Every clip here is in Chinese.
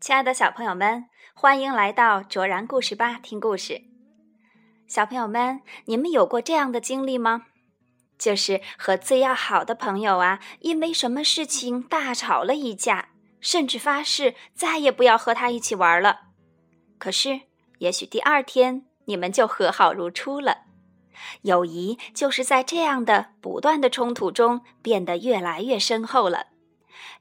亲爱的小朋友们，欢迎来到卓然故事吧听故事。小朋友们，你们有过这样的经历吗？就是和最要好的朋友啊，因为什么事情大吵了一架，甚至发誓再也不要和他一起玩了。可是，也许第二天你们就和好如初了。友谊就是在这样的不断的冲突中变得越来越深厚了。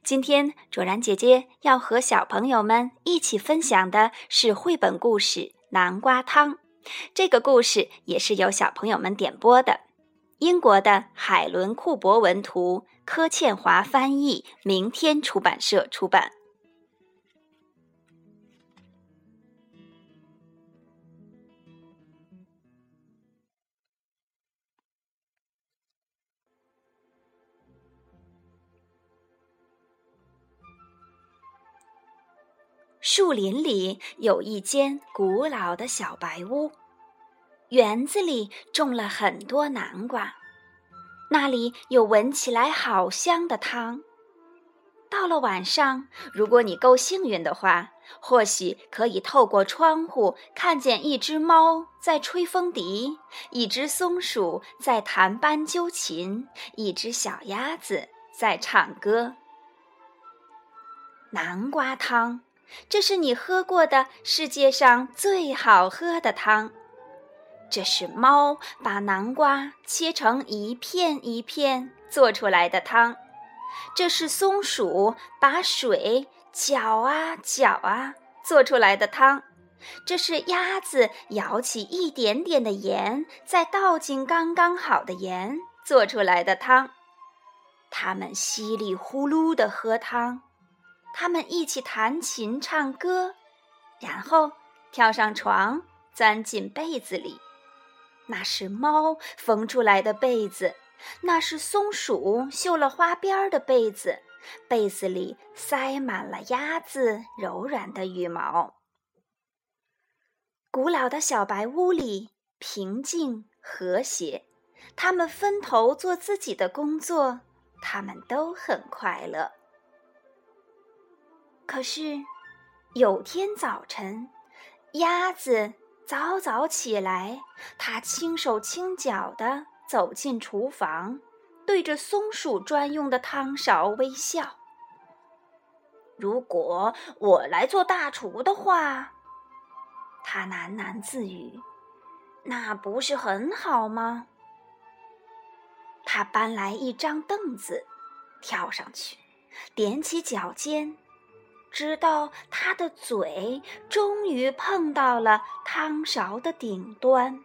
今天，卓然姐姐要和小朋友们一起分享的是绘本故事《南瓜汤》。这个故事也是由小朋友们点播的。英国的海伦·库伯文图，柯倩华翻译，明天出版社出版。树林里有一间古老的小白屋，园子里种了很多南瓜，那里有闻起来好香的汤。到了晚上，如果你够幸运的话，或许可以透过窗户看见一只猫在吹风笛，一只松鼠在弹斑鸠琴，一只小鸭子在唱歌。南瓜汤。这是你喝过的世界上最好喝的汤。这是猫把南瓜切成一片一片做出来的汤。这是松鼠把水搅啊搅啊做出来的汤。这是鸭子舀起一点点的盐，再倒进刚刚好的盐做出来的汤。它们稀里呼噜地喝汤。他们一起弹琴唱歌，然后跳上床，钻进被子里。那是猫缝出来的被子，那是松鼠绣了花边的被子，被子里塞满了鸭子柔软的羽毛。古老的小白屋里平静和谐，他们分头做自己的工作，他们都很快乐。可是，有天早晨，鸭子早早起来，它轻手轻脚地走进厨房，对着松鼠专用的汤勺微笑。如果我来做大厨的话，它喃喃自语，那不是很好吗？他搬来一张凳子，跳上去，踮起脚尖。直到他的嘴终于碰到了汤勺的顶端，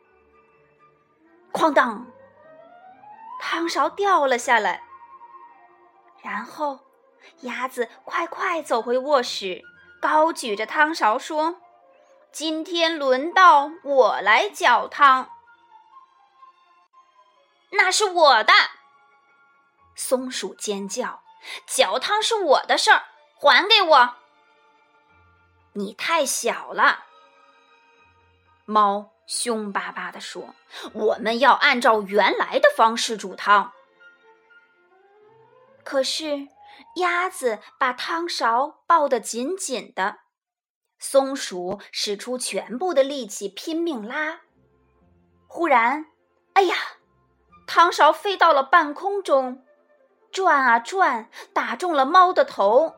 哐当，汤勺掉了下来。然后，鸭子快快走回卧室，高举着汤勺说：“今天轮到我来搅汤。”那是我的，松鼠尖叫：“搅汤是我的事儿。”还给我！你太小了。猫凶巴巴地说：“我们要按照原来的方式煮汤。”可是鸭子把汤勺抱得紧紧的，松鼠使出全部的力气拼命拉。忽然，哎呀！汤勺飞到了半空中，转啊转，打中了猫的头。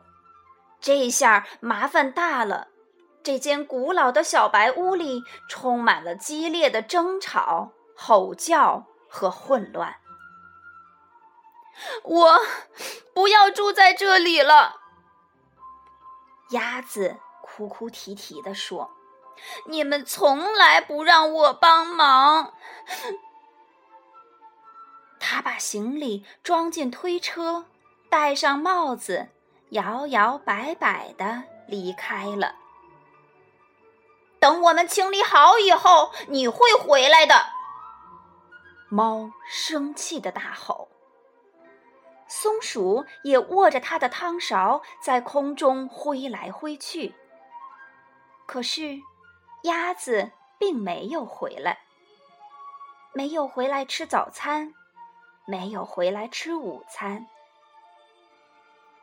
这下麻烦大了，这间古老的小白屋里充满了激烈的争吵、吼叫和混乱。我不要住在这里了，鸭子哭哭啼啼地说：“你们从来不让我帮忙。”他把行李装进推车，戴上帽子。摇摇摆摆的离开了。等我们清理好以后，你会回来的。猫生气的大吼。松鼠也握着它的汤勺在空中挥来挥去。可是，鸭子并没有回来，没有回来吃早餐，没有回来吃午餐。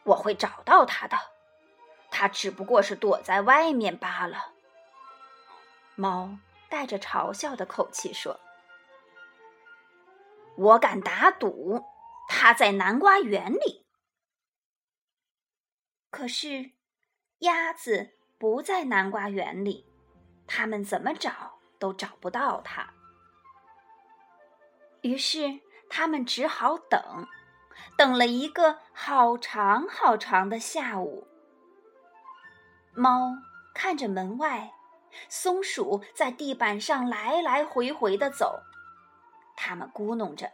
我会找到他的，他只不过是躲在外面罢了。”猫带着嘲笑的口气说：“我敢打赌，它在南瓜园里。”可是，鸭子不在南瓜园里，他们怎么找都找不到它。于是，他们只好等，等了一个好长好长的下午。猫看着门外。松鼠在地板上来来回回的走，他们咕哝着：“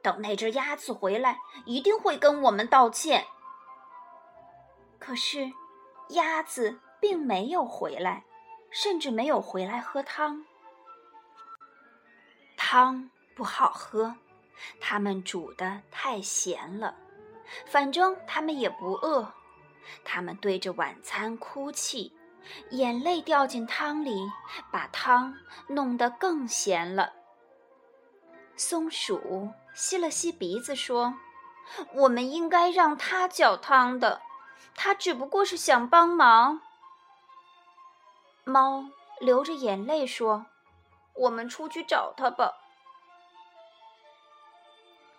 等那只鸭子回来，一定会跟我们道歉。”可是，鸭子并没有回来，甚至没有回来喝汤。汤不好喝，他们煮的太咸了。反正他们也不饿，他们对着晚餐哭泣。眼泪掉进汤里，把汤弄得更咸了。松鼠吸了吸鼻子说：“我们应该让它搅汤的，它只不过是想帮忙。”猫流着眼泪说：“我们出去找它吧。”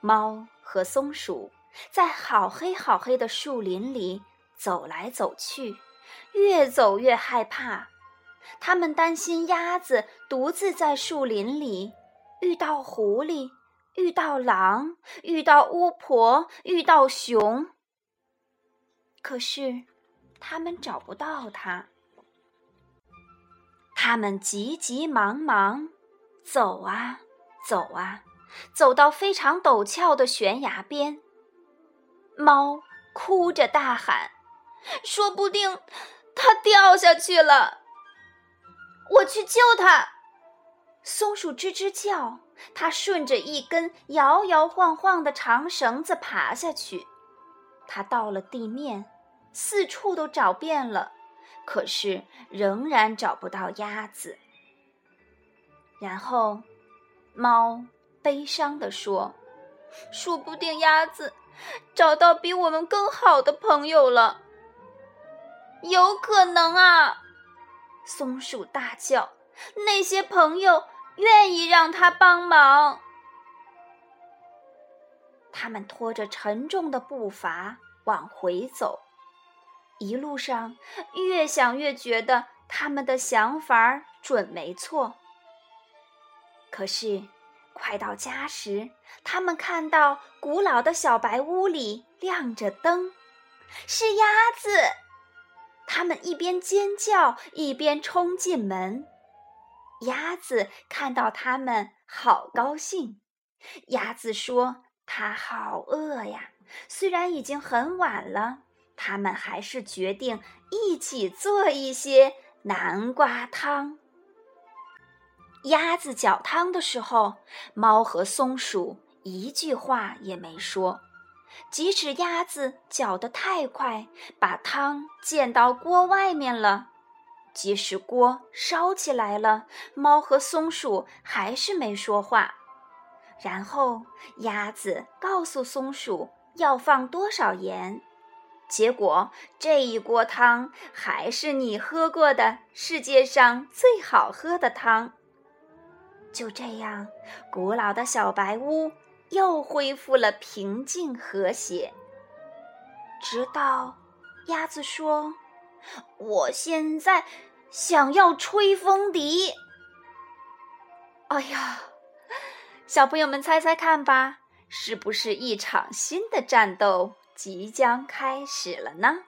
猫和松鼠在好黑好黑的树林里走来走去。越走越害怕，他们担心鸭子独自在树林里遇到狐狸、遇到狼、遇到巫婆、遇到熊。可是，他们找不到它。他们急急忙忙走啊走啊，走到非常陡峭的悬崖边。猫哭着大喊：“说不定……”它掉下去了，我去救它。松鼠吱吱叫，它顺着一根摇摇晃晃的长绳子爬下去。它到了地面，四处都找遍了，可是仍然找不到鸭子。然后，猫悲伤地说：“说不定鸭子找到比我们更好的朋友了。”有可能啊！松鼠大叫：“那些朋友愿意让他帮忙。”他们拖着沉重的步伐往回走，一路上越想越觉得他们的想法准没错。可是，快到家时，他们看到古老的小白屋里亮着灯，是鸭子。他们一边尖叫，一边冲进门。鸭子看到他们，好高兴。鸭子说：“它好饿呀！虽然已经很晚了，他们还是决定一起做一些南瓜汤。”鸭子搅汤的时候，猫和松鼠一句话也没说。即使鸭子搅得太快，把汤溅到锅外面了；即使锅烧起来了，猫和松鼠还是没说话。然后鸭子告诉松鼠要放多少盐，结果这一锅汤还是你喝过的世界上最好喝的汤。就这样，古老的小白屋。又恢复了平静和谐，直到鸭子说：“我现在想要吹风笛。”哎呀，小朋友们猜猜看吧，是不是一场新的战斗即将开始了呢？